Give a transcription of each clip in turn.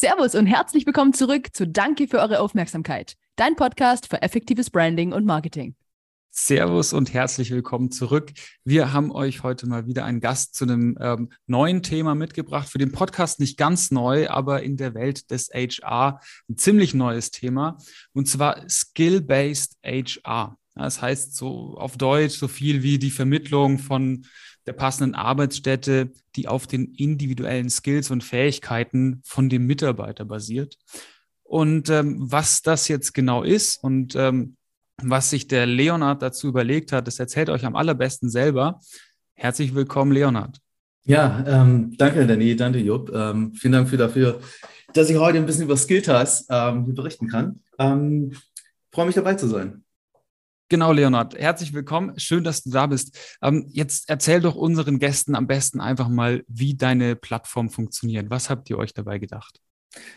Servus und herzlich willkommen zurück zu Danke für eure Aufmerksamkeit, dein Podcast für effektives Branding und Marketing. Servus und herzlich willkommen zurück. Wir haben euch heute mal wieder einen Gast zu einem ähm, neuen Thema mitgebracht. Für den Podcast nicht ganz neu, aber in der Welt des HR ein ziemlich neues Thema. Und zwar Skill-Based HR. Das heißt so auf Deutsch so viel wie die Vermittlung von der passenden Arbeitsstätte, die auf den individuellen Skills und Fähigkeiten von dem Mitarbeiter basiert. Und ähm, was das jetzt genau ist und ähm, was sich der Leonard dazu überlegt hat, das erzählt euch am allerbesten selber. Herzlich willkommen, Leonard. Ja, ähm, danke, Danny, danke, Jupp. Ähm, vielen Dank für dafür, dass ich heute ein bisschen über Skilltas ähm, berichten kann. Ähm, freue mich dabei zu sein. Genau, Leonard. Herzlich willkommen. Schön, dass du da bist. Ähm, jetzt erzähl doch unseren Gästen am besten einfach mal, wie deine Plattform funktioniert. Was habt ihr euch dabei gedacht?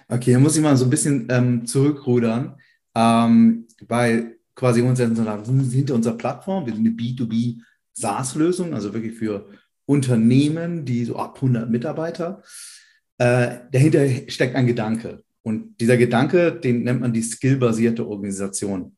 Okay, dann muss ich mal so ein bisschen ähm, zurückrudern, ähm, weil quasi unser, hinter unserer Plattform, wir sind eine B2B SaaS-Lösung, also wirklich für Unternehmen, die so ab 100 Mitarbeiter. Äh, dahinter steckt ein Gedanke. Und dieser Gedanke, den nennt man die skillbasierte Organisation.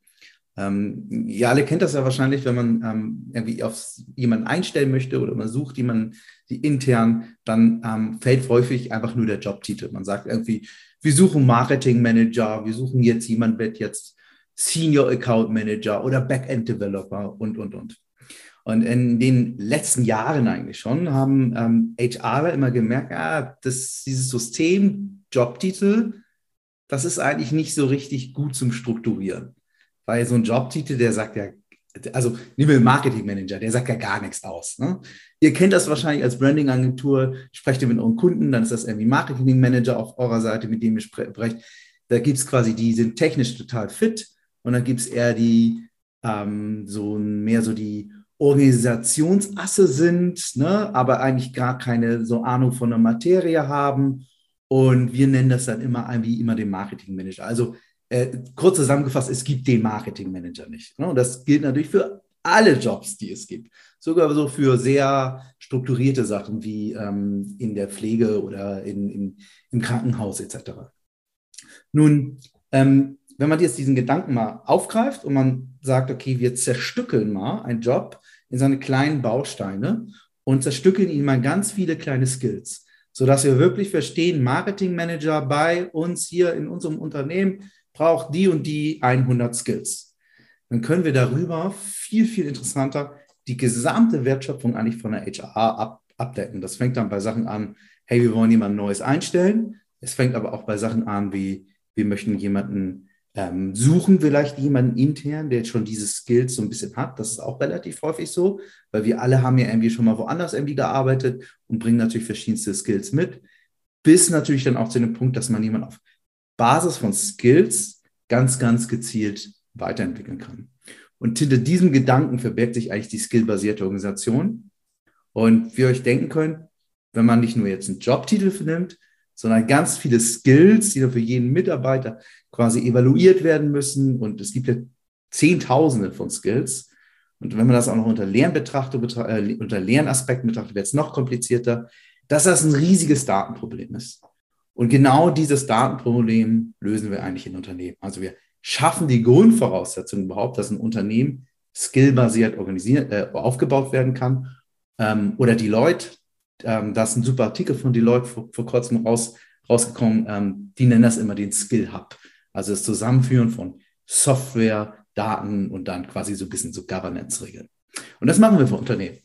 Ähm, ihr alle kennt das ja wahrscheinlich, wenn man ähm, irgendwie auf jemanden einstellen möchte oder man sucht jemanden die intern, dann ähm, fällt häufig einfach nur der Jobtitel. Man sagt irgendwie, wir suchen Marketing Manager, wir suchen jetzt jemanden, wird jetzt Senior Account Manager oder Backend Developer und, und, und. Und in den letzten Jahren eigentlich schon haben ähm, HRler immer gemerkt, ah, dass dieses System, Jobtitel, das ist eigentlich nicht so richtig gut zum Strukturieren. Weil so ein Jobtitel, der sagt ja, also nehmen wir Marketing Manager, der sagt ja gar nichts aus. Ne? Ihr kennt das wahrscheinlich als Branding-Agentur, sprecht ihr mit euren Kunden, dann ist das irgendwie Marketing Manager auf eurer Seite, mit dem ihr sprecht. Da gibt es quasi, die sind technisch total fit und dann gibt es eher die, ähm, so mehr so die Organisationsasse sind, ne? aber eigentlich gar keine so Ahnung von der Materie haben. Und wir nennen das dann immer wie immer den Marketing Manager. Also äh, kurz zusammengefasst, es gibt den Marketingmanager nicht. Ne? Und das gilt natürlich für alle Jobs, die es gibt. Sogar so für sehr strukturierte Sachen wie ähm, in der Pflege oder in, in, im Krankenhaus etc. Nun, ähm, wenn man jetzt diesen Gedanken mal aufgreift und man sagt, okay, wir zerstückeln mal einen Job in seine kleinen Bausteine und zerstückeln ihn mal ganz viele kleine Skills, sodass wir wirklich verstehen, Marketingmanager bei uns hier in unserem Unternehmen braucht die und die 100 Skills. Dann können wir darüber viel, viel interessanter die gesamte Wertschöpfung eigentlich von der HR ab, abdecken. Das fängt dann bei Sachen an, hey, wir wollen jemanden Neues einstellen. Es fängt aber auch bei Sachen an, wie wir möchten jemanden ähm, suchen, vielleicht jemanden intern, der schon diese Skills so ein bisschen hat. Das ist auch relativ häufig so, weil wir alle haben ja irgendwie schon mal woanders irgendwie gearbeitet und bringen natürlich verschiedenste Skills mit. Bis natürlich dann auch zu dem Punkt, dass man jemanden auf Basis von Skills ganz, ganz gezielt weiterentwickeln kann. Und hinter diesem Gedanken verbirgt sich eigentlich die skillbasierte Organisation. Und wie ihr euch denken könnt, wenn man nicht nur jetzt einen Jobtitel nimmt, sondern ganz viele Skills, die dann für jeden Mitarbeiter quasi evaluiert werden müssen. Und es gibt ja Zehntausende von Skills. Und wenn man das auch noch unter Lernbetrachtung, äh, unter Lernaspekten betrachtet, wird es noch komplizierter, dass das ein riesiges Datenproblem ist. Und genau dieses Datenproblem lösen wir eigentlich in Unternehmen. Also wir schaffen die Grundvoraussetzungen überhaupt, dass ein Unternehmen skillbasiert organisiert, äh, aufgebaut werden kann. Ähm, oder Deloitte, ähm, da ist ein super Artikel von Deloitte vor, vor kurzem raus, rausgekommen, ähm, die nennen das immer den Skill Hub. Also das Zusammenführen von Software, Daten und dann quasi so ein bisschen so Governance-Regeln. Und das machen wir für Unternehmen.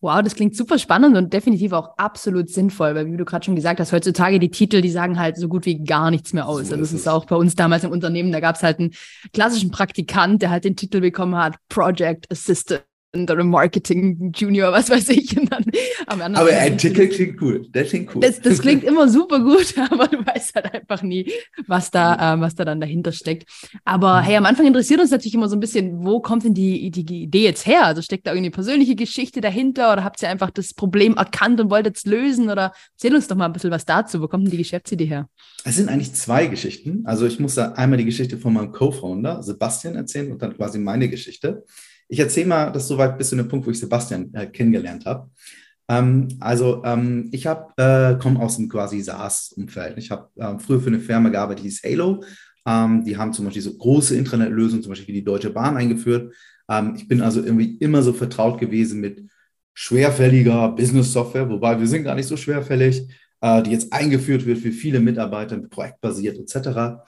Wow, das klingt super spannend und definitiv auch absolut sinnvoll, weil wie du gerade schon gesagt hast, heutzutage die Titel, die sagen halt so gut wie gar nichts mehr aus. So also das ist, ist auch bei uns damals im Unternehmen, da gab es halt einen klassischen Praktikant, der halt den Titel bekommen hat, Project Assistant oder Marketing Junior, was weiß ich. Und dann am aber ein Titel klingt cool. Der klingt cool. Das, das, klingt immer super gut, aber du weißt halt einfach nie, was da, äh, was da dann dahinter steckt. Aber mhm. hey, am Anfang interessiert uns natürlich immer so ein bisschen, wo kommt denn die, die Idee jetzt her? Also steckt da irgendwie eine persönliche Geschichte dahinter oder habt ihr einfach das Problem erkannt und wollt es lösen? Oder erzähl uns doch mal ein bisschen was dazu. Wo kommt denn die Geschäftsidee her? Es sind eigentlich zwei Geschichten. Also ich muss da einmal die Geschichte von meinem Co-Founder Sebastian erzählen und dann quasi meine Geschichte. Ich erzähle mal das soweit bis zu dem Punkt, wo ich Sebastian äh, kennengelernt habe. Ähm, also ähm, ich äh, komme aus dem quasi SaaS-Umfeld. Ich habe äh, früher für eine Firma gearbeitet, die hieß Halo. Ähm, die haben zum Beispiel so große Intranet-Lösungen, zum Beispiel wie die Deutsche Bahn eingeführt. Ähm, ich bin also irgendwie immer so vertraut gewesen mit schwerfälliger Business-Software, wobei wir sind gar nicht so schwerfällig, äh, die jetzt eingeführt wird für viele Mitarbeiter, projektbasiert etc.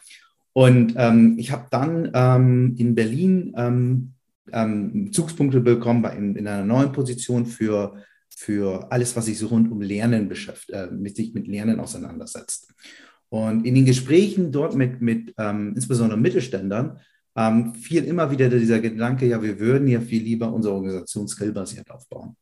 Und ähm, ich habe dann ähm, in Berlin ähm, ähm, Zugspunkte bekommen bei, in, in, einer neuen Position für, für alles, was sich so rund um Lernen beschäftigt, äh, mit sich mit Lernen auseinandersetzt. Und in den Gesprächen dort mit, mit ähm, insbesondere Mittelständlern ähm, fiel immer wieder dieser Gedanke, ja, wir würden ja viel lieber unsere Organisation skillbasiert aufbauen.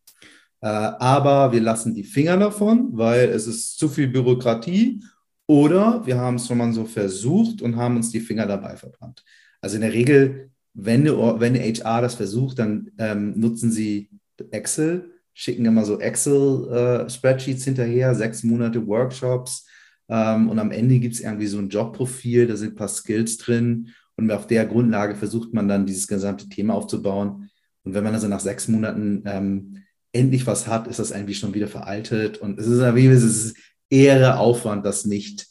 Äh, aber wir lassen die Finger davon, weil es ist zu viel Bürokratie oder wir haben es schon mal so versucht und haben uns die Finger dabei verbrannt. Also in der Regel, wenn eine, wenn eine HR das versucht, dann ähm, nutzen sie Excel, schicken immer so Excel-Spreadsheets äh, hinterher, sechs Monate Workshops ähm, und am Ende gibt es irgendwie so ein Jobprofil, da sind ein paar Skills drin und auf der Grundlage versucht man dann dieses gesamte Thema aufzubauen. Und wenn man also nach sechs Monaten ähm, endlich was hat, ist das irgendwie schon wieder veraltet. Und es ist, es ist eher Aufwand, das nicht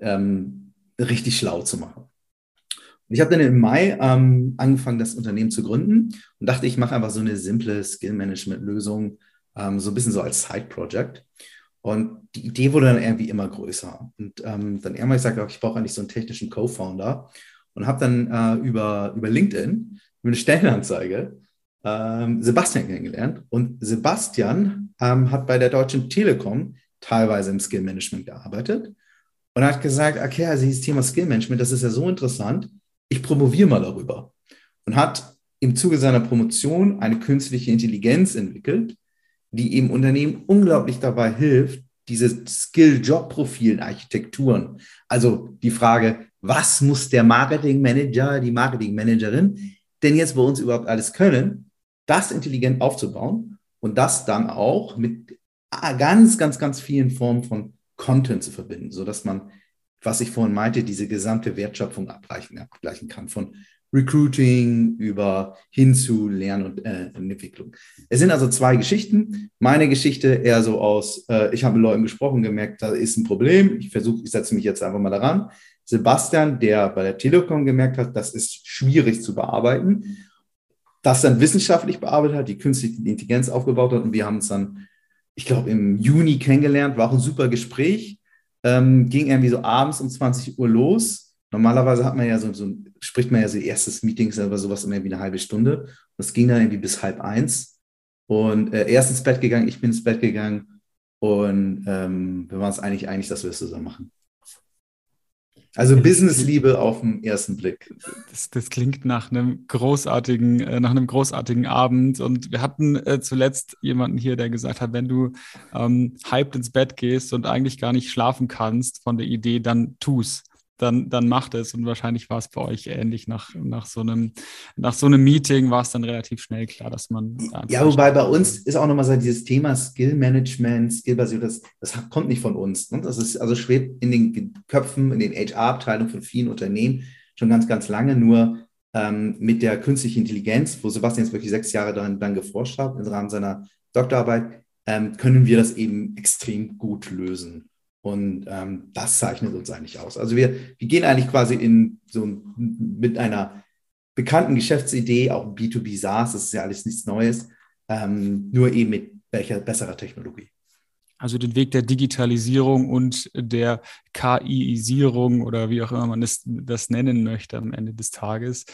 ähm, richtig schlau zu machen. Und ich habe dann im Mai ähm, angefangen, das Unternehmen zu gründen und dachte, ich mache einfach so eine simple Skill-Management-Lösung, ähm, so ein bisschen so als Side-Project. Und die Idee wurde dann irgendwie immer größer. Und ähm, dann irgendwann ich sagte, ich brauche eigentlich so einen technischen Co-Founder und habe dann äh, über, über LinkedIn, über eine Stellenanzeige, ähm, Sebastian kennengelernt. Und Sebastian ähm, hat bei der Deutschen Telekom teilweise im Skill Management gearbeitet und hat gesagt, okay, also dieses Thema Skill Management, das ist ja so interessant, ich promoviere mal darüber. Und hat im Zuge seiner Promotion eine künstliche Intelligenz entwickelt, die eben Unternehmen unglaublich dabei hilft, diese Skill-Job-Profilen-Architekturen, also die Frage, was muss der Marketing-Manager, die Marketing-Managerin denn jetzt bei uns überhaupt alles können, das intelligent aufzubauen und das dann auch mit ganz, ganz, ganz vielen Formen von Content zu verbinden, sodass man, was ich vorhin meinte, diese gesamte Wertschöpfung abgleichen, abgleichen kann, von Recruiting über hin zu Lern- und äh, Entwicklung. Es sind also zwei Geschichten. Meine Geschichte eher so aus, äh, ich habe mit Leuten gesprochen, gemerkt, da ist ein Problem. Ich versuche, ich setze mich jetzt einfach mal daran. Sebastian, der bei der Telekom gemerkt hat, das ist schwierig zu bearbeiten, das dann wissenschaftlich bearbeitet hat, die künstliche Intelligenz aufgebaut hat und wir haben uns dann, ich glaube, im Juni kennengelernt, war auch ein super Gespräch, ähm, ging irgendwie so abends um 20 Uhr los. Normalerweise hat man ja so, so spricht man ja so erstes Meetings aber sowas immer wie eine halbe Stunde. Das ging dann irgendwie bis halb eins. Und äh, er ist ins Bett gegangen, ich bin ins Bett gegangen und ähm, wir waren uns eigentlich einig, dass wir es zusammen machen. Also Businessliebe auf den ersten Blick. Das, das, klingt nach einem großartigen, äh, nach einem großartigen Abend. Und wir hatten äh, zuletzt jemanden hier, der gesagt hat, wenn du ähm, hyped ins Bett gehst und eigentlich gar nicht schlafen kannst von der Idee, dann tu's dann, dann macht es. Und wahrscheinlich war es bei euch ähnlich. Nach, nach, so, einem, nach so einem Meeting war es dann relativ schnell klar, dass man. Ja, wobei bei uns ist auch nochmal so dieses Thema Skill Management, Skillbasiert, das, das kommt nicht von uns. Ne? Das ist also schwebt in den Köpfen, in den HR-Abteilungen von vielen Unternehmen schon ganz, ganz lange. Nur ähm, mit der künstlichen Intelligenz, wo Sebastian jetzt wirklich sechs Jahre dann, dann geforscht hat im Rahmen seiner Doktorarbeit, ähm, können wir das eben extrem gut lösen. Und ähm, das zeichnet uns eigentlich aus. Also wir, wir gehen eigentlich quasi in so mit einer bekannten Geschäftsidee, auch B2B SaaS, das ist ja alles nichts Neues, ähm, nur eben mit welcher besserer Technologie. Also den Weg der Digitalisierung und der KIisierung oder wie auch immer man das, das nennen möchte am Ende des Tages.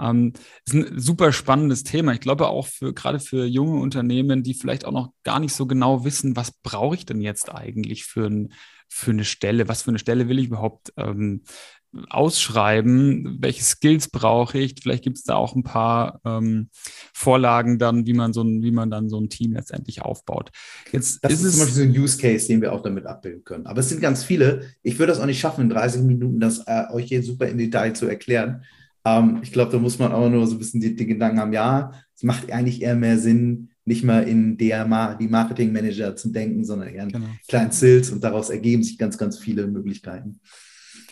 Ähm, ist ein super spannendes Thema. Ich glaube auch für gerade für junge Unternehmen, die vielleicht auch noch gar nicht so genau wissen, was brauche ich denn jetzt eigentlich für ein für eine Stelle? Was für eine Stelle will ich überhaupt ähm, ausschreiben? Welche Skills brauche ich? Vielleicht gibt es da auch ein paar ähm, Vorlagen dann, wie man so ein, wie man dann so ein Team letztendlich aufbaut. Jetzt das ist, ist zum Beispiel so ein Use Case, den wir auch damit abbilden können. Aber es sind ganz viele. Ich würde das auch nicht schaffen, in 30 Minuten das äh, euch hier super im Detail zu erklären. Ähm, ich glaube, da muss man auch nur so ein bisschen die, die Gedanken haben, ja, es macht eigentlich eher mehr Sinn, nicht mal in der Ma die Marketing Manager zu denken, sondern eher in genau. kleinen Sales und daraus ergeben sich ganz, ganz viele Möglichkeiten.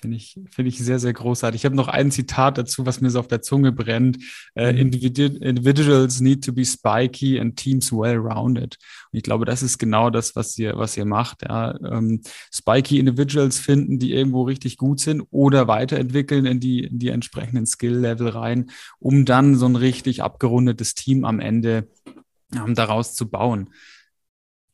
Finde ich, finde ich sehr, sehr großartig. Ich habe noch ein Zitat dazu, was mir so auf der Zunge brennt. Uh, individuals need to be spiky and teams well-rounded. Und ich glaube, das ist genau das, was ihr, was ihr macht. Ja. Ähm, spiky Individuals finden, die irgendwo richtig gut sind oder weiterentwickeln in die, in die entsprechenden Skill-Level rein, um dann so ein richtig abgerundetes Team am Ende um, daraus zu bauen.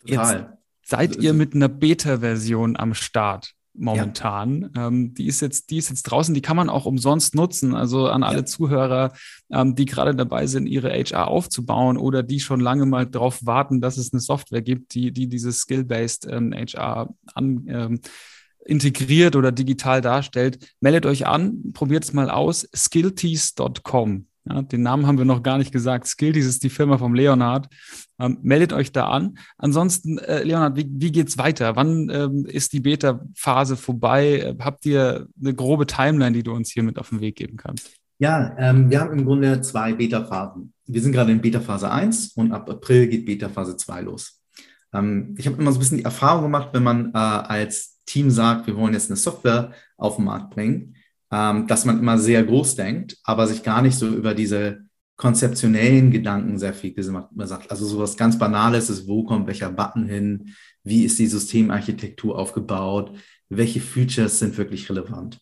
Total. Jetzt seid ihr mit einer Beta-Version am Start momentan. Ja. Ähm, die ist jetzt, die ist jetzt draußen, die kann man auch umsonst nutzen. Also an alle ja. Zuhörer, ähm, die gerade dabei sind, ihre HR aufzubauen oder die schon lange mal darauf warten, dass es eine Software gibt, die, die dieses Skill-Based ähm, HR an, ähm, integriert oder digital darstellt. Meldet euch an, probiert es mal aus. skilltees.com ja, den Namen haben wir noch gar nicht gesagt. Skilltees ist die Firma vom Leonhard. Ähm, meldet euch da an. Ansonsten, äh, Leonhard, wie, wie geht es weiter? Wann ähm, ist die Beta-Phase vorbei? Habt ihr eine grobe Timeline, die du uns hier mit auf den Weg geben kannst? Ja, ähm, wir haben im Grunde zwei Beta-Phasen. Wir sind gerade in Beta-Phase 1 und ab April geht Beta-Phase 2 los. Ähm, ich habe immer so ein bisschen die Erfahrung gemacht, wenn man äh, als Team sagt, wir wollen jetzt eine Software auf den Markt bringen, ähm, dass man immer sehr groß denkt, aber sich gar nicht so über diese konzeptionellen Gedanken sehr viel gemacht sagt. Also sowas ganz Banales ist, wo kommt welcher Button hin, wie ist die Systemarchitektur aufgebaut, welche Features sind wirklich relevant.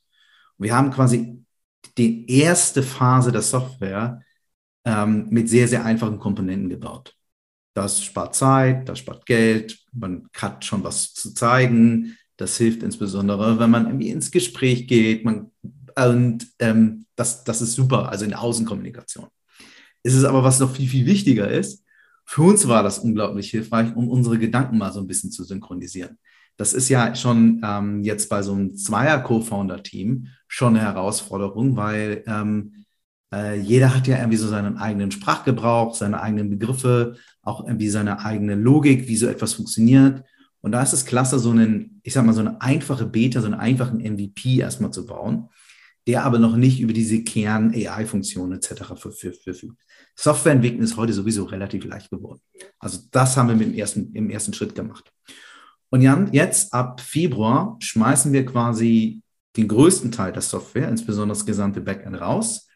Und wir haben quasi die erste Phase der Software ähm, mit sehr, sehr einfachen Komponenten gebaut. Das spart Zeit, das spart Geld, man hat schon was zu zeigen. Das hilft insbesondere, wenn man irgendwie ins Gespräch geht, man und ähm, das, das ist super, also in der Außenkommunikation. Es ist aber, was noch viel, viel wichtiger ist, für uns war das unglaublich hilfreich, um unsere Gedanken mal so ein bisschen zu synchronisieren. Das ist ja schon ähm, jetzt bei so einem Zweier-Co-Founder-Team schon eine Herausforderung, weil ähm, äh, jeder hat ja irgendwie so seinen eigenen Sprachgebrauch, seine eigenen Begriffe, auch irgendwie seine eigene Logik, wie so etwas funktioniert. Und da ist es klasse, so einen, ich sag mal, so eine einfache Beta, so einen einfachen MVP erstmal zu bauen der aber noch nicht über diese Kern-AI-Funktionen etc. verfügt. Softwareentwicklung ist heute sowieso relativ leicht geworden. Also das haben wir mit dem ersten, im ersten Schritt gemacht. Und Jan, jetzt ab Februar schmeißen wir quasi den größten Teil der Software, insbesondere das gesamte Backend raus.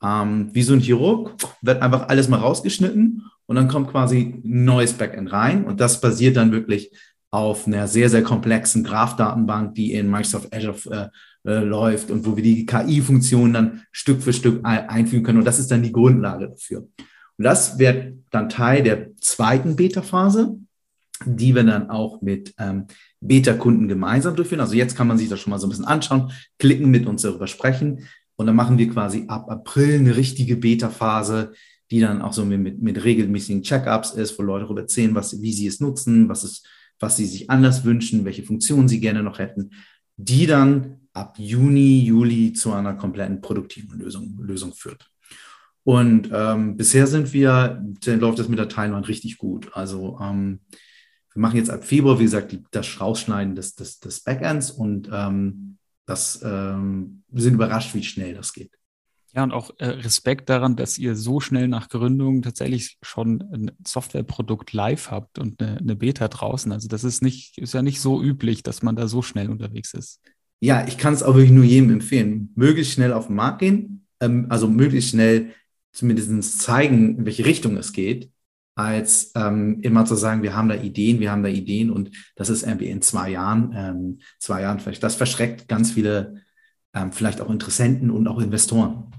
Ähm, wie so ein Chirurg wird einfach alles mal rausgeschnitten und dann kommt quasi ein neues Backend rein und das basiert dann wirklich auf einer sehr, sehr komplexen Graph-Datenbank, die in Microsoft Azure äh, äh, läuft und wo wir die KI-Funktionen dann Stück für Stück einfügen können. Und das ist dann die Grundlage dafür. Und das wird dann Teil der zweiten Beta-Phase, die wir dann auch mit ähm, Beta-Kunden gemeinsam durchführen. Also jetzt kann man sich das schon mal so ein bisschen anschauen, klicken, mit uns darüber sprechen. Und dann machen wir quasi ab April eine richtige Beta-Phase, die dann auch so mit, mit regelmäßigen Check-ups ist, wo Leute darüber erzählen, was, wie sie es nutzen, was es was sie sich anders wünschen, welche Funktionen sie gerne noch hätten, die dann ab Juni, Juli zu einer kompletten produktiven Lösung, Lösung führt. Und ähm, bisher sind wir, läuft das mit der Timeline richtig gut. Also ähm, wir machen jetzt ab Februar, wie gesagt, die, das Rausschneiden des, des, des Backends und ähm, das, ähm, wir sind überrascht, wie schnell das geht. Ja, und auch äh, Respekt daran, dass ihr so schnell nach Gründung tatsächlich schon ein Softwareprodukt live habt und eine, eine, Beta draußen. Also das ist nicht, ist ja nicht so üblich, dass man da so schnell unterwegs ist. Ja, ich kann es auch wirklich nur jedem empfehlen. Möglichst schnell auf den Markt gehen, ähm, also möglichst schnell zumindest zeigen, in welche Richtung es geht, als ähm, immer zu sagen, wir haben da Ideen, wir haben da Ideen und das ist irgendwie in zwei Jahren, ähm, zwei Jahren vielleicht. Das verschreckt ganz viele, ähm, vielleicht auch Interessenten und auch Investoren.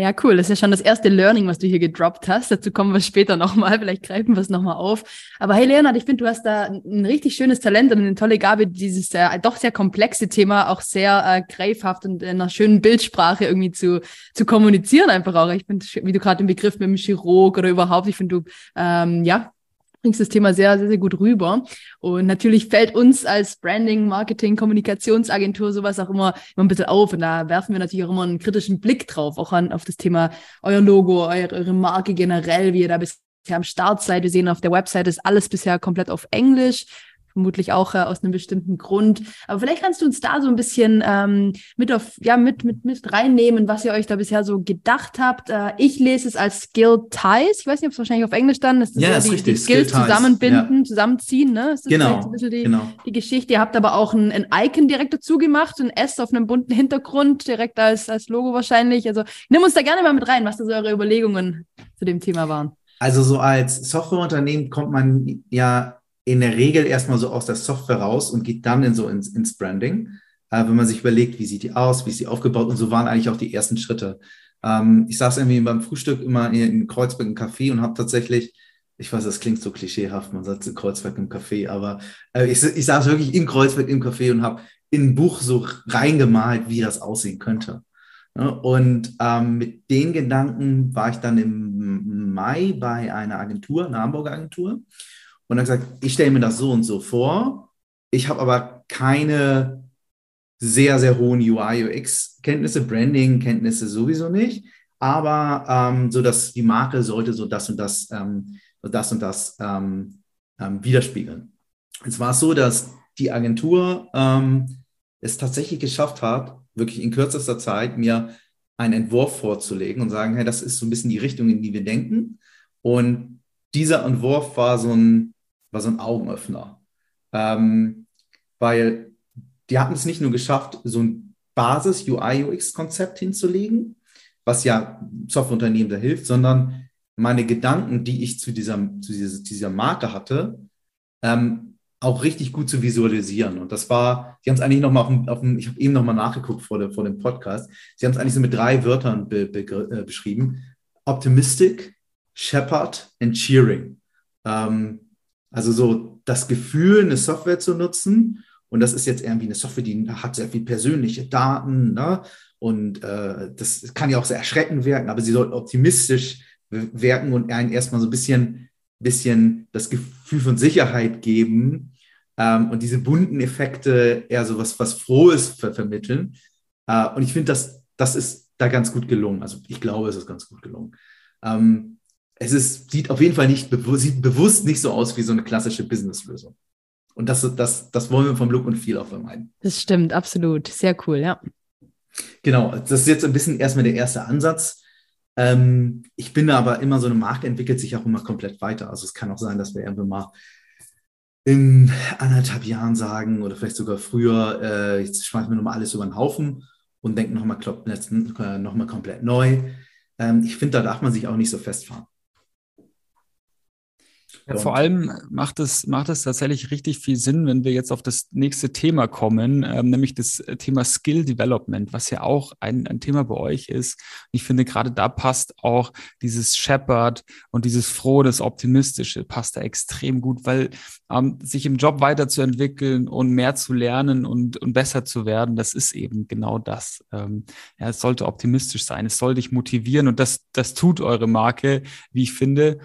Ja, cool. Das ist ja schon das erste Learning, was du hier gedroppt hast. Dazu kommen wir später nochmal. Vielleicht greifen wir es nochmal auf. Aber hey, Leonard, ich finde, du hast da ein richtig schönes Talent und eine tolle Gabe, dieses äh, doch sehr komplexe Thema auch sehr äh, greifhaft und in einer schönen Bildsprache irgendwie zu, zu kommunizieren einfach auch. Ich finde, wie du gerade den Begriff mit dem Chirurg oder überhaupt, ich finde, du, ähm, ja, bringst das Thema sehr, sehr, sehr gut rüber. Und natürlich fällt uns als Branding, Marketing, Kommunikationsagentur sowas auch immer, immer ein bisschen auf. Und da werfen wir natürlich auch immer einen kritischen Blick drauf, auch an, auf das Thema euer Logo, eure, eure Marke generell, wie ihr da bisher am Start seid. Wir sehen auf der Website ist alles bisher komplett auf Englisch vermutlich auch äh, aus einem bestimmten Grund. Aber vielleicht kannst du uns da so ein bisschen ähm, mit auf, ja, mit, mit, mit reinnehmen, was ihr euch da bisher so gedacht habt. Äh, ich lese es als Skill Ties. Ich weiß nicht, ob es wahrscheinlich auf Englisch dann ist. Das ja, ist die, richtig. die Skills Skill zusammenbinden, ja. zusammenziehen. Ne? Ist das genau. ein bisschen die, genau. die Geschichte. Ihr habt aber auch ein, ein Icon direkt dazu gemacht, ein S auf einem bunten Hintergrund, direkt als, als Logo wahrscheinlich. Also nimm uns da gerne mal mit rein, was da so eure Überlegungen zu dem Thema waren. Also so als Softwareunternehmen kommt man ja in der Regel erstmal so aus der Software raus und geht dann in so ins, ins Branding, äh, wenn man sich überlegt, wie sieht die aus, wie ist sie aufgebaut und so waren eigentlich auch die ersten Schritte. Ähm, ich saß irgendwie beim Frühstück immer in, in Kreuzberg im Café und habe tatsächlich, ich weiß, das klingt so klischeehaft, man sagt in Kreuzberg im Café, aber äh, ich, ich saß wirklich in Kreuzberg im Café und habe in ein Buch so reingemalt, wie das aussehen könnte. Und ähm, mit den Gedanken war ich dann im Mai bei einer Agentur, einer Hamburger Agentur und dann gesagt, ich stelle mir das so und so vor. Ich habe aber keine sehr, sehr hohen UI, UX-Kenntnisse, Branding-Kenntnisse sowieso nicht, aber ähm, so, dass die Marke sollte so das und das, ähm, das und das ähm, ähm, widerspiegeln. Es war so, dass die Agentur ähm, es tatsächlich geschafft hat, wirklich in kürzester Zeit mir einen Entwurf vorzulegen und sagen, hey, das ist so ein bisschen die Richtung, in die wir denken. Und dieser Entwurf war so ein, war so ein Augenöffner. Ähm, weil die hatten es nicht nur geschafft, so ein Basis-UI-UX-Konzept hinzulegen, was ja Softwareunternehmen da hilft, sondern meine Gedanken, die ich zu dieser, zu dieser, dieser Marke hatte, ähm, auch richtig gut zu visualisieren. Und das war, Sie haben es eigentlich nochmal auf dem, auf dem, ich habe eben nochmal nachgeguckt vor, der, vor dem Podcast, Sie haben es eigentlich so mit drei Wörtern be, be, äh, beschrieben. Optimistic, Shepherd and Cheering. Ähm, also so das Gefühl, eine Software zu nutzen. Und das ist jetzt irgendwie eine Software, die hat sehr viel persönliche Daten. Ne? Und äh, das kann ja auch sehr erschreckend wirken, aber sie soll optimistisch wirken und einen erstmal so ein bisschen, bisschen das Gefühl von Sicherheit geben ähm, und diese bunten Effekte eher so was, was Frohes ver vermitteln. Äh, und ich finde, das, das ist da ganz gut gelungen. Also ich glaube, es ist ganz gut gelungen. Ähm, es ist, sieht auf jeden Fall nicht, sieht bewusst nicht so aus wie so eine klassische Businesslösung. Und das, das, das wollen wir vom Look und Feel auch vermeiden. Das stimmt, absolut. Sehr cool, ja. Genau, das ist jetzt ein bisschen erstmal der erste Ansatz. Ähm, ich bin aber immer so eine Marke entwickelt sich auch immer komplett weiter. Also es kann auch sein, dass wir irgendwann mal in anderthalb Jahren sagen oder vielleicht sogar früher, äh, jetzt schmeißen wir nochmal alles über den Haufen und denken nochmal äh, noch komplett neu. Ähm, ich finde, da darf man sich auch nicht so festfahren. Ja, vor allem macht es, macht es tatsächlich richtig viel Sinn, wenn wir jetzt auf das nächste Thema kommen, ähm, nämlich das äh, Thema Skill Development, was ja auch ein, ein Thema bei euch ist. Ich finde, gerade da passt auch dieses Shepherd und dieses Frohe, das Optimistische, passt da extrem gut, weil ähm, sich im Job weiterzuentwickeln und mehr zu lernen und, und besser zu werden, das ist eben genau das. Ähm, ja, es sollte optimistisch sein, es soll dich motivieren und das, das tut eure Marke, wie ich finde.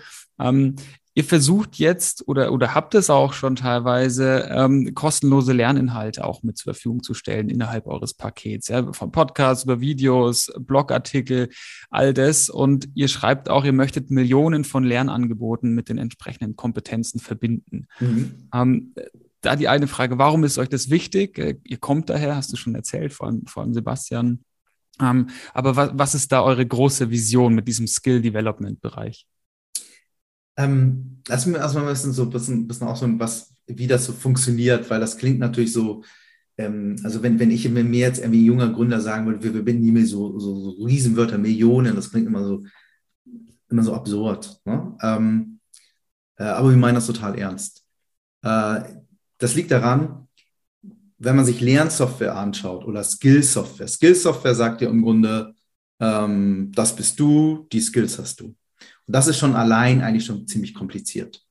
Ihr versucht jetzt oder, oder habt es auch schon teilweise, ähm, kostenlose Lerninhalte auch mit zur Verfügung zu stellen innerhalb eures Pakets. Ja, von Podcasts über Videos, Blogartikel, all das. Und ihr schreibt auch, ihr möchtet Millionen von Lernangeboten mit den entsprechenden Kompetenzen verbinden. Mhm. Ähm, da die eine Frage, warum ist euch das wichtig? Äh, ihr kommt daher, hast du schon erzählt, vor allem, vor allem Sebastian. Ähm, aber was, was ist da eure große Vision mit diesem Skill Development Bereich? Ähm, lass mir erstmal ein bisschen so ein bisschen, bisschen auch so was, wie das so funktioniert, weil das klingt natürlich so, ähm, also wenn, wenn ich mir jetzt irgendwie junger Gründer sagen würde, wir verbinden die mir so, so, so Riesenwörter, Millionen, das klingt immer so, immer so absurd. Ne? Ähm, äh, aber wir meinen das total ernst. Äh, das liegt daran, wenn man sich Lernsoftware anschaut oder Skillsoftware. Skillsoftware sagt ja im Grunde, ähm, das bist du, die Skills hast du. Und das ist schon allein eigentlich schon ziemlich kompliziert.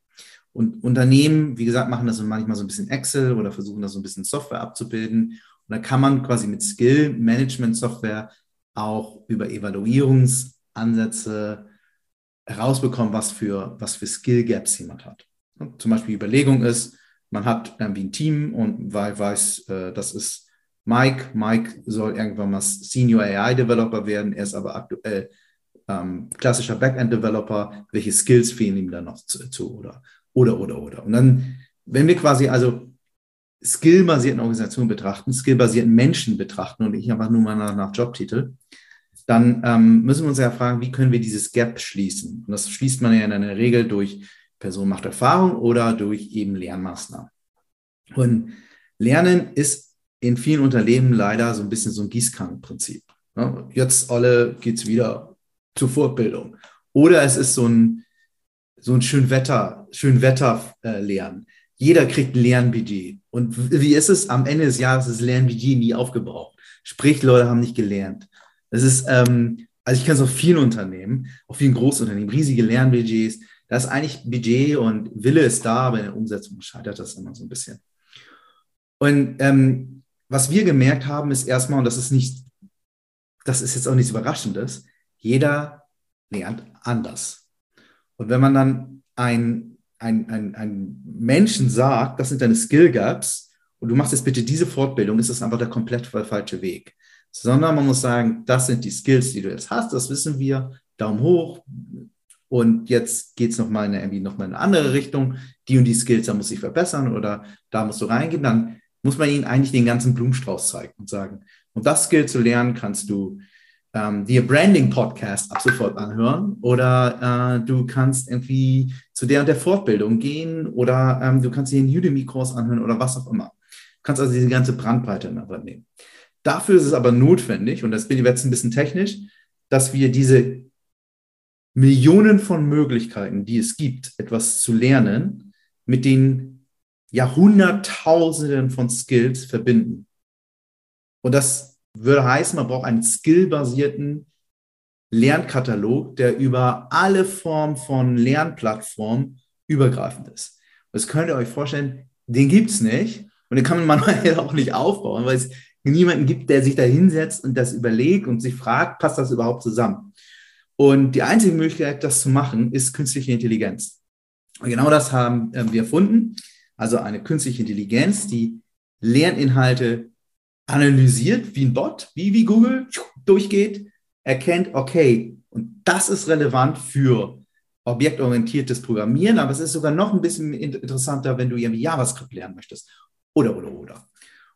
Und Unternehmen, wie gesagt, machen das manchmal so ein bisschen Excel oder versuchen das so ein bisschen Software abzubilden. Und da kann man quasi mit Skill-Management-Software auch über Evaluierungsansätze herausbekommen, was für, was für Skill-Gaps jemand hat. Zum Beispiel die Überlegung ist, man hat irgendwie ein Team und weiß, äh, das ist Mike. Mike soll irgendwann mal Senior AI Developer werden. Er ist aber aktuell ähm, klassischer Backend-Developer, welche Skills fehlen ihm dann noch zu, oder, oder, oder, oder. Und dann, wenn wir quasi also skillbasierten Organisationen betrachten, skillbasierten Menschen betrachten und nicht einfach nur mal nach, nach Jobtitel, dann ähm, müssen wir uns ja fragen, wie können wir dieses Gap schließen? Und das schließt man ja in der Regel durch Person macht Erfahrung oder durch eben Lernmaßnahmen. Und Lernen ist in vielen Unternehmen leider so ein bisschen so ein Gießkannenprinzip. Jetzt alle geht es wieder zur Fortbildung. Oder es ist so ein, so ein schön Wetter, schön Wetter äh. Jeder kriegt ein Lernbudget. Und wie ist es? Am Ende des Jahres ist das Lernbudget nie aufgebraucht. Sprich, Leute haben nicht gelernt. Es ist, ähm, also ich kenne es auf vielen Unternehmen, auf vielen Großunternehmen, riesige Lernbudgets. Da ist eigentlich Budget und Wille ist da, aber in der Umsetzung scheitert das immer so ein bisschen. Und ähm, was wir gemerkt haben, ist erstmal, und das ist nicht, das ist jetzt auch nichts Überraschendes, jeder lernt anders. Und wenn man dann ein, ein, ein, ein Menschen sagt, das sind deine Skill Gaps, und du machst jetzt bitte diese Fortbildung, ist das einfach der komplett falsche Weg. Sondern man muss sagen, das sind die Skills, die du jetzt hast, das wissen wir, Daumen hoch. Und jetzt geht es nochmal in, noch in eine andere Richtung. Die und die Skills, da muss ich verbessern oder da musst du reingehen. Dann muss man ihnen eigentlich den ganzen Blumenstrauß zeigen und sagen, um das Skill zu lernen, kannst du ähm, dir Branding Podcast ab sofort anhören oder äh, du kannst irgendwie zu der und der Fortbildung gehen oder ähm, du kannst dir einen Udemy-Kurs anhören oder was auch immer. Du kannst also diese ganze Brandbreite nehmen. Dafür ist es aber notwendig, und das bin ich jetzt ein bisschen technisch, dass wir diese Millionen von Möglichkeiten, die es gibt, etwas zu lernen, mit den Jahrhunderttausenden von Skills verbinden. Und das würde heißen, man braucht einen skillbasierten Lernkatalog, der über alle Formen von Lernplattformen übergreifend ist. Das könnt ihr euch vorstellen, den gibt es nicht und den kann man manuell auch nicht aufbauen, weil es niemanden gibt, der sich da hinsetzt und das überlegt und sich fragt, passt das überhaupt zusammen? Und die einzige Möglichkeit, das zu machen, ist künstliche Intelligenz. Und genau das haben äh, wir erfunden. Also eine künstliche Intelligenz, die Lerninhalte analysiert wie ein Bot, wie, wie Google durchgeht, erkennt, okay, und das ist relevant für objektorientiertes Programmieren, aber es ist sogar noch ein bisschen interessanter, wenn du irgendwie JavaScript lernen möchtest. Oder, oder, oder.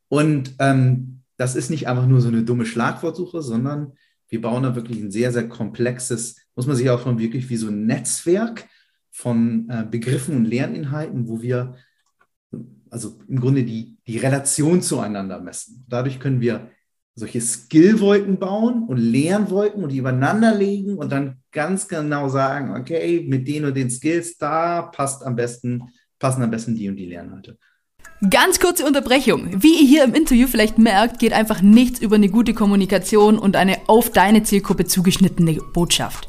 Und ähm, das ist nicht einfach nur so eine dumme Schlagwortsuche, sondern wir bauen da wirklich ein sehr, sehr komplexes, muss man sich auch von wirklich wie so ein Netzwerk von äh, Begriffen und Lerninhalten, wo wir also im Grunde die, die Relation zueinander messen. Dadurch können wir solche Skillwolken bauen und Lernwolken und die übereinander legen und dann ganz genau sagen, okay, mit den und den Skills, da passt am besten, passen am besten die und die Lernhalte. Ganz kurze Unterbrechung. Wie ihr hier im Interview vielleicht merkt, geht einfach nichts über eine gute Kommunikation und eine auf deine Zielgruppe zugeschnittene Botschaft.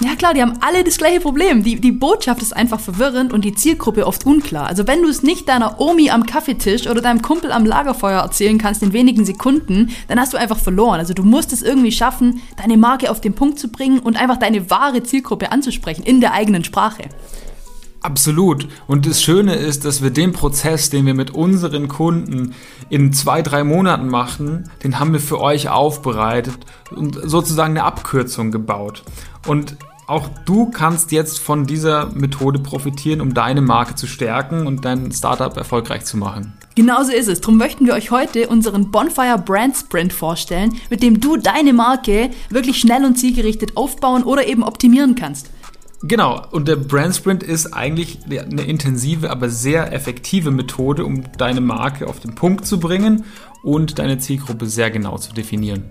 Ja klar, die haben alle das gleiche Problem. Die, die Botschaft ist einfach verwirrend und die Zielgruppe oft unklar. Also wenn du es nicht deiner Omi am Kaffeetisch oder deinem Kumpel am Lagerfeuer erzählen kannst in wenigen Sekunden, dann hast du einfach verloren. Also du musst es irgendwie schaffen, deine Marke auf den Punkt zu bringen und einfach deine wahre Zielgruppe anzusprechen in der eigenen Sprache. Absolut. Und das Schöne ist, dass wir den Prozess, den wir mit unseren Kunden in zwei, drei Monaten machen, den haben wir für euch aufbereitet und sozusagen eine Abkürzung gebaut. Und auch du kannst jetzt von dieser Methode profitieren, um deine Marke zu stärken und dein Startup erfolgreich zu machen. Genauso ist es. Darum möchten wir euch heute unseren Bonfire Brand Sprint vorstellen, mit dem du deine Marke wirklich schnell und zielgerichtet aufbauen oder eben optimieren kannst. Genau, und der Brand Sprint ist eigentlich eine intensive, aber sehr effektive Methode, um deine Marke auf den Punkt zu bringen und deine Zielgruppe sehr genau zu definieren.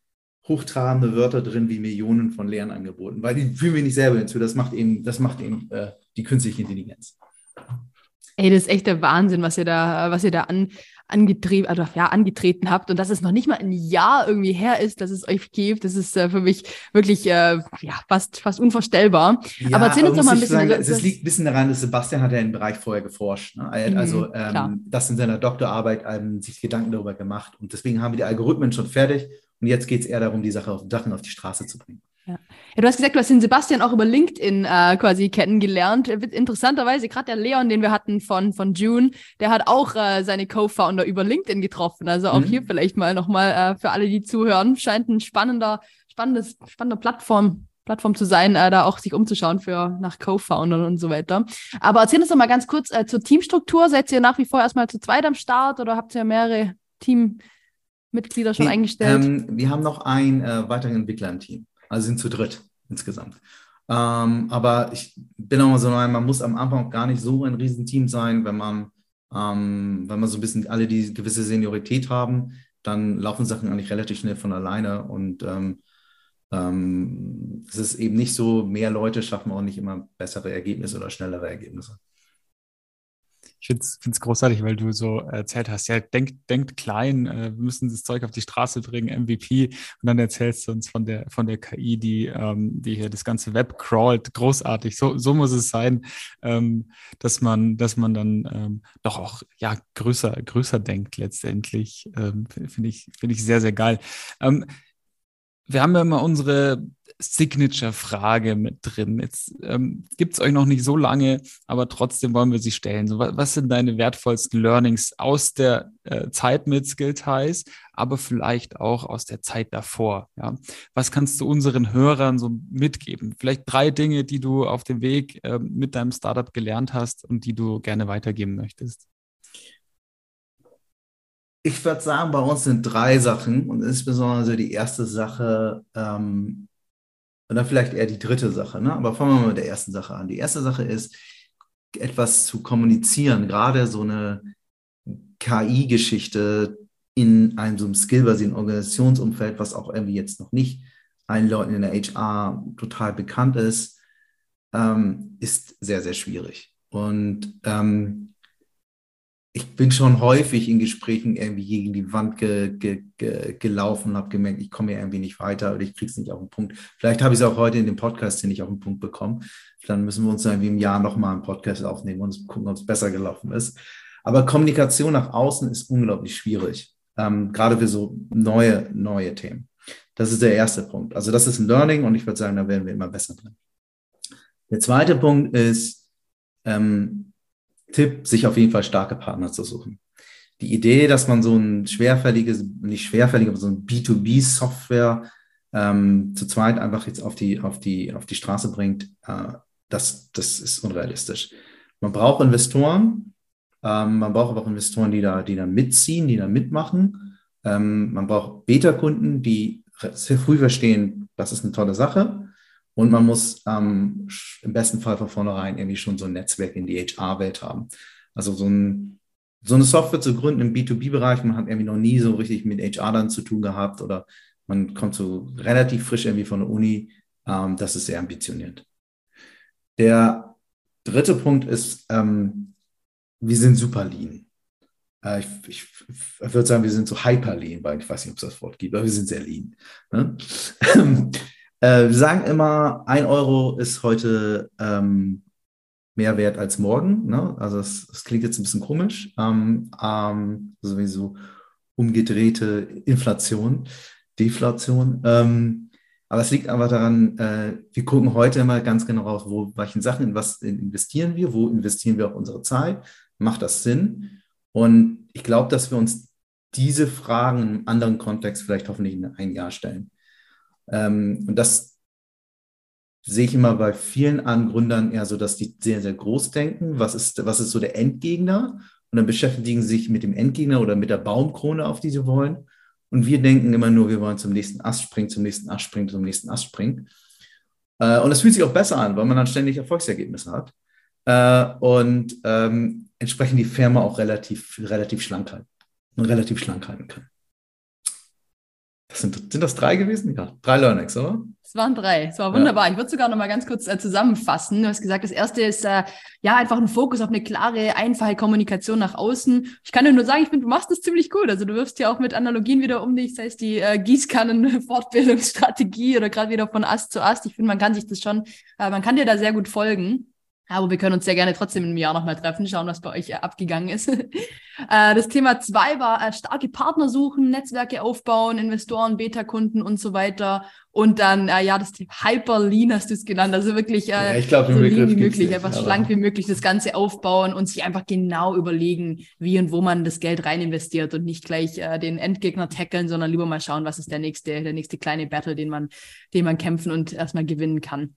hochtrabende Wörter drin wie Millionen von Lernangeboten, weil die fühlen wir nicht selber hinzu. Das macht eben, das macht eben äh, die künstliche Intelligenz. Ey, das ist echt der Wahnsinn, was ihr da, was ihr da an, angetrieben, also ja, angetreten habt und dass es noch nicht mal ein Jahr irgendwie her ist, dass es euch gibt, das ist äh, für mich wirklich äh, ja, fast, fast unvorstellbar. Ja, aber erzähl uns doch mal ein bisschen. Sagen, also, es liegt ein bisschen daran, dass Sebastian hat ja im Bereich vorher geforscht. Ne? Also mhm, ähm, das in seiner Doktorarbeit ähm, sich Gedanken darüber gemacht und deswegen haben wir die Algorithmen schon fertig und jetzt geht es eher darum, die Sache auf Sachen auf die Straße zu bringen. Ja. ja. du hast gesagt, du hast den Sebastian auch über LinkedIn äh, quasi kennengelernt. Interessanterweise, gerade der Leon, den wir hatten von, von June, der hat auch äh, seine Co-Founder über LinkedIn getroffen. Also auch mhm. hier vielleicht mal nochmal äh, für alle, die zuhören. Scheint ein spannender, spannendes, spannender Plattform, Plattform zu sein, äh, da auch sich umzuschauen für nach Co-Foundern und so weiter. Aber erzähl uns doch mal ganz kurz äh, zur Teamstruktur. Seid ihr nach wie vor erstmal zu zweit am Start oder habt ihr mehrere Team? Mitglieder schon nee, eingestellt? Ähm, wir haben noch einen äh, weiteren Entwickler im Team. Also sind zu dritt insgesamt. Ähm, aber ich bin auch mal so, man muss am Anfang gar nicht so ein Riesenteam sein, wenn man, ähm, wenn man so ein bisschen alle die gewisse Seniorität haben, dann laufen Sachen eigentlich relativ schnell von alleine und ähm, ähm es ist eben nicht so, mehr Leute schaffen auch nicht immer bessere Ergebnisse oder schnellere Ergebnisse ich finde es großartig, weil du so erzählt hast, ja, denkt denk klein, äh, wir müssen das Zeug auf die Straße bringen, MVP. Und dann erzählst du uns von der, von der KI, die, ähm, die hier das ganze Web crawlt. Großartig. So, so muss es sein, ähm, dass man, dass man dann ähm, doch auch ja, größer, größer denkt letztendlich. Ähm, finde ich, finde ich sehr, sehr geil. Ähm, wir haben ja immer unsere Signature-Frage mit drin. Jetzt ähm, gibt es euch noch nicht so lange, aber trotzdem wollen wir sie stellen. So, was, was sind deine wertvollsten Learnings aus der äh, Zeit mit Skillties, aber vielleicht auch aus der Zeit davor? Ja? Was kannst du unseren Hörern so mitgeben? Vielleicht drei Dinge, die du auf dem Weg äh, mit deinem Startup gelernt hast und die du gerne weitergeben möchtest. Ich würde sagen, bei uns sind drei Sachen und insbesondere die erste Sache, ähm, und dann vielleicht eher die dritte Sache. Ne? Aber fangen wir mal mit der ersten Sache an. Die erste Sache ist, etwas zu kommunizieren, gerade so eine KI-Geschichte in einem so einem skillbasierten Organisationsumfeld, was auch irgendwie jetzt noch nicht allen Leuten in der HR total bekannt ist, ähm, ist sehr, sehr schwierig. Und ähm, ich bin schon häufig in Gesprächen irgendwie gegen die Wand ge, ge, ge, gelaufen und habe gemerkt, ich komme irgendwie nicht weiter oder ich kriege es nicht auf den Punkt. Vielleicht habe ich es auch heute in dem Podcast hier nicht auf den Punkt bekommen. Dann müssen wir uns irgendwie im Jahr nochmal einen Podcast aufnehmen und gucken, ob es besser gelaufen ist. Aber Kommunikation nach außen ist unglaublich schwierig, ähm, gerade für so neue, neue Themen. Das ist der erste Punkt. Also das ist ein Learning und ich würde sagen, da werden wir immer besser drin. Der zweite Punkt ist, ähm, Tipp, sich auf jeden Fall starke Partner zu suchen. Die Idee, dass man so ein schwerfälliges, nicht schwerfällig, aber so ein B2B-Software ähm, zu zweit einfach jetzt auf die, auf die, auf die Straße bringt, äh, das, das ist unrealistisch. Man braucht Investoren, ähm, man braucht aber auch Investoren, die da, die da mitziehen, die da mitmachen. Ähm, man braucht Beta-Kunden, die sehr früh verstehen, das ist eine tolle Sache. Und man muss ähm, im besten Fall von vornherein irgendwie schon so ein Netzwerk in die HR-Welt haben. Also so, ein, so eine Software zu gründen im B2B-Bereich, man hat irgendwie noch nie so richtig mit HR dann zu tun gehabt oder man kommt so relativ frisch irgendwie von der Uni. Ähm, das ist sehr ambitioniert. Der dritte Punkt ist, ähm, wir sind super lean. Äh, ich, ich, würde sagen, wir sind so hyper lean, weil ich weiß nicht, ob es das Wort gibt, aber wir sind sehr lean. Ne? Äh, wir sagen immer, ein Euro ist heute ähm, mehr wert als morgen. Ne? Also das, das, klingt jetzt ein bisschen komisch. Ähm, ähm, also wie so umgedrehte Inflation, Deflation. Ähm, aber es liegt einfach daran, äh, wir gucken heute immer ganz genau raus, wo, welchen Sachen, in was investieren wir, wo investieren wir auch unsere Zeit, macht das Sinn? Und ich glaube, dass wir uns diese Fragen in einem anderen Kontext vielleicht hoffentlich in ein Jahr stellen. Ähm, und das sehe ich immer bei vielen anderen Gründern eher so, dass die sehr, sehr groß denken. Was ist, was ist so der Endgegner? Und dann beschäftigen sie sich mit dem Endgegner oder mit der Baumkrone, auf die sie wollen. Und wir denken immer nur, wir wollen zum nächsten Ast springen, zum nächsten Ast springen, zum nächsten Ast springen. Äh, und das fühlt sich auch besser an, weil man dann ständig Erfolgsergebnisse hat. Äh, und ähm, entsprechend die Firma auch relativ, relativ schlank halten und relativ schlank halten kann. Sind, sind das drei gewesen? Ja, drei Learnings, oder? Es waren drei. Es war wunderbar. Ja. Ich würde sogar noch mal ganz kurz äh, zusammenfassen. Du hast gesagt, das erste ist äh, ja einfach ein Fokus auf eine klare, einfache Kommunikation nach außen. Ich kann dir nur sagen, ich finde, du machst das ziemlich gut. Also du wirfst ja auch mit Analogien wieder um dich, sei es die äh, Gießkannen-Fortbildungsstrategie oder gerade wieder von Ast zu Ast. Ich finde, man kann sich das schon, äh, man kann dir da sehr gut folgen. Aber wir können uns sehr gerne trotzdem im Jahr nochmal treffen, schauen, was bei euch äh, abgegangen ist. äh, das Thema zwei war äh, starke Partner suchen, Netzwerke aufbauen, Investoren, Beta-Kunden und so weiter. Und dann, ja, das Thema Hyper-Lean hast du es genannt. Also wirklich ja, ich glaub, so lean wie möglich, nicht, einfach schlank wie möglich das Ganze aufbauen und sich einfach genau überlegen, wie und wo man das Geld rein investiert und nicht gleich äh, den Endgegner tackeln, sondern lieber mal schauen, was ist der nächste, der nächste kleine Battle, den man, den man kämpfen und erstmal gewinnen kann.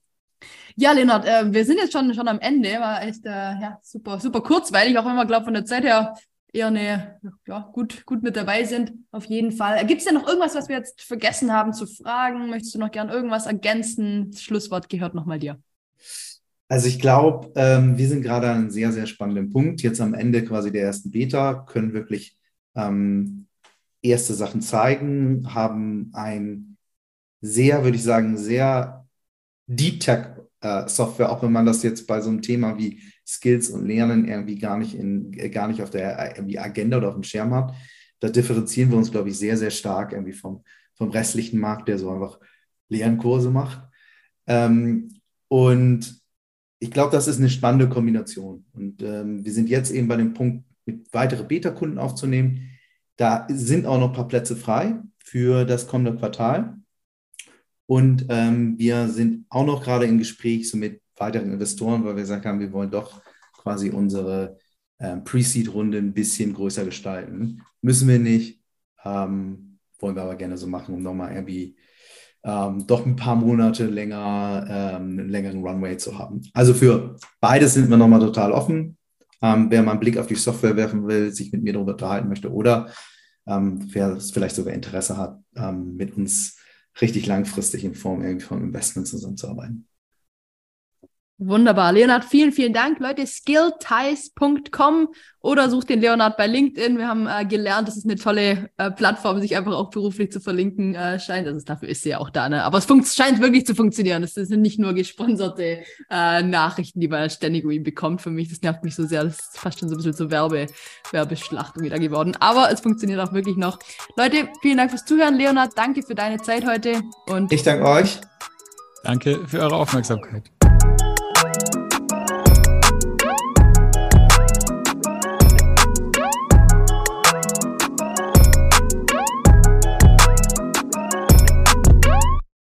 Ja, Leonard, äh, wir sind jetzt schon, schon am Ende. War echt äh, ja, super, super kurzweilig, auch wenn wir, glaube von der Zeit her eher eine, ja, gut, gut mit dabei sind. Auf jeden Fall. Gibt es denn noch irgendwas, was wir jetzt vergessen haben zu fragen? Möchtest du noch gern irgendwas ergänzen? Das Schlusswort gehört nochmal dir. Also ich glaube, ähm, wir sind gerade an einem sehr, sehr spannenden Punkt. Jetzt am Ende quasi der ersten Beta können wirklich ähm, erste Sachen zeigen, haben ein sehr, würde ich sagen, sehr Deep Tech äh, Software, auch wenn man das jetzt bei so einem Thema wie Skills und Lernen irgendwie gar nicht, in, äh, gar nicht auf der irgendwie Agenda oder auf dem Schirm hat. Da differenzieren wir uns, glaube ich, sehr, sehr stark irgendwie vom, vom restlichen Markt, der so einfach Lernkurse macht. Ähm, und ich glaube, das ist eine spannende Kombination. Und ähm, wir sind jetzt eben bei dem Punkt, mit weitere Beta-Kunden aufzunehmen. Da sind auch noch ein paar Plätze frei für das kommende Quartal. Und ähm, wir sind auch noch gerade im Gespräch so mit weiteren Investoren, weil wir gesagt haben, wir wollen doch quasi unsere ähm, Pre-Seed-Runde ein bisschen größer gestalten. Müssen wir nicht, ähm, wollen wir aber gerne so machen, um nochmal irgendwie ähm, doch ein paar Monate länger ähm, einen längeren Runway zu haben. Also für beides sind wir nochmal total offen. Ähm, wer mal einen Blick auf die Software werfen will, sich mit mir darüber unterhalten möchte oder ähm, wer vielleicht sogar Interesse hat, mit uns richtig langfristig in Form irgendwie von Investment zusammenzuarbeiten. Wunderbar. Leonard, vielen, vielen Dank. Leute, skillties.com oder sucht den Leonard bei LinkedIn. Wir haben äh, gelernt, das ist eine tolle äh, Plattform, sich einfach auch beruflich zu verlinken äh, scheint. Also dafür ist sie ja auch da. Ne? Aber es scheint wirklich zu funktionieren. Es sind nicht nur gesponserte äh, Nachrichten, die man ständig irgendwie bekommt. Für mich, das nervt mich so sehr. Das ist fast schon so ein bisschen so Werbe, Werbeschlacht wieder geworden. Aber es funktioniert auch wirklich noch. Leute, vielen Dank fürs Zuhören. Leonard, danke für deine Zeit heute. Und ich danke euch. Danke für eure Aufmerksamkeit.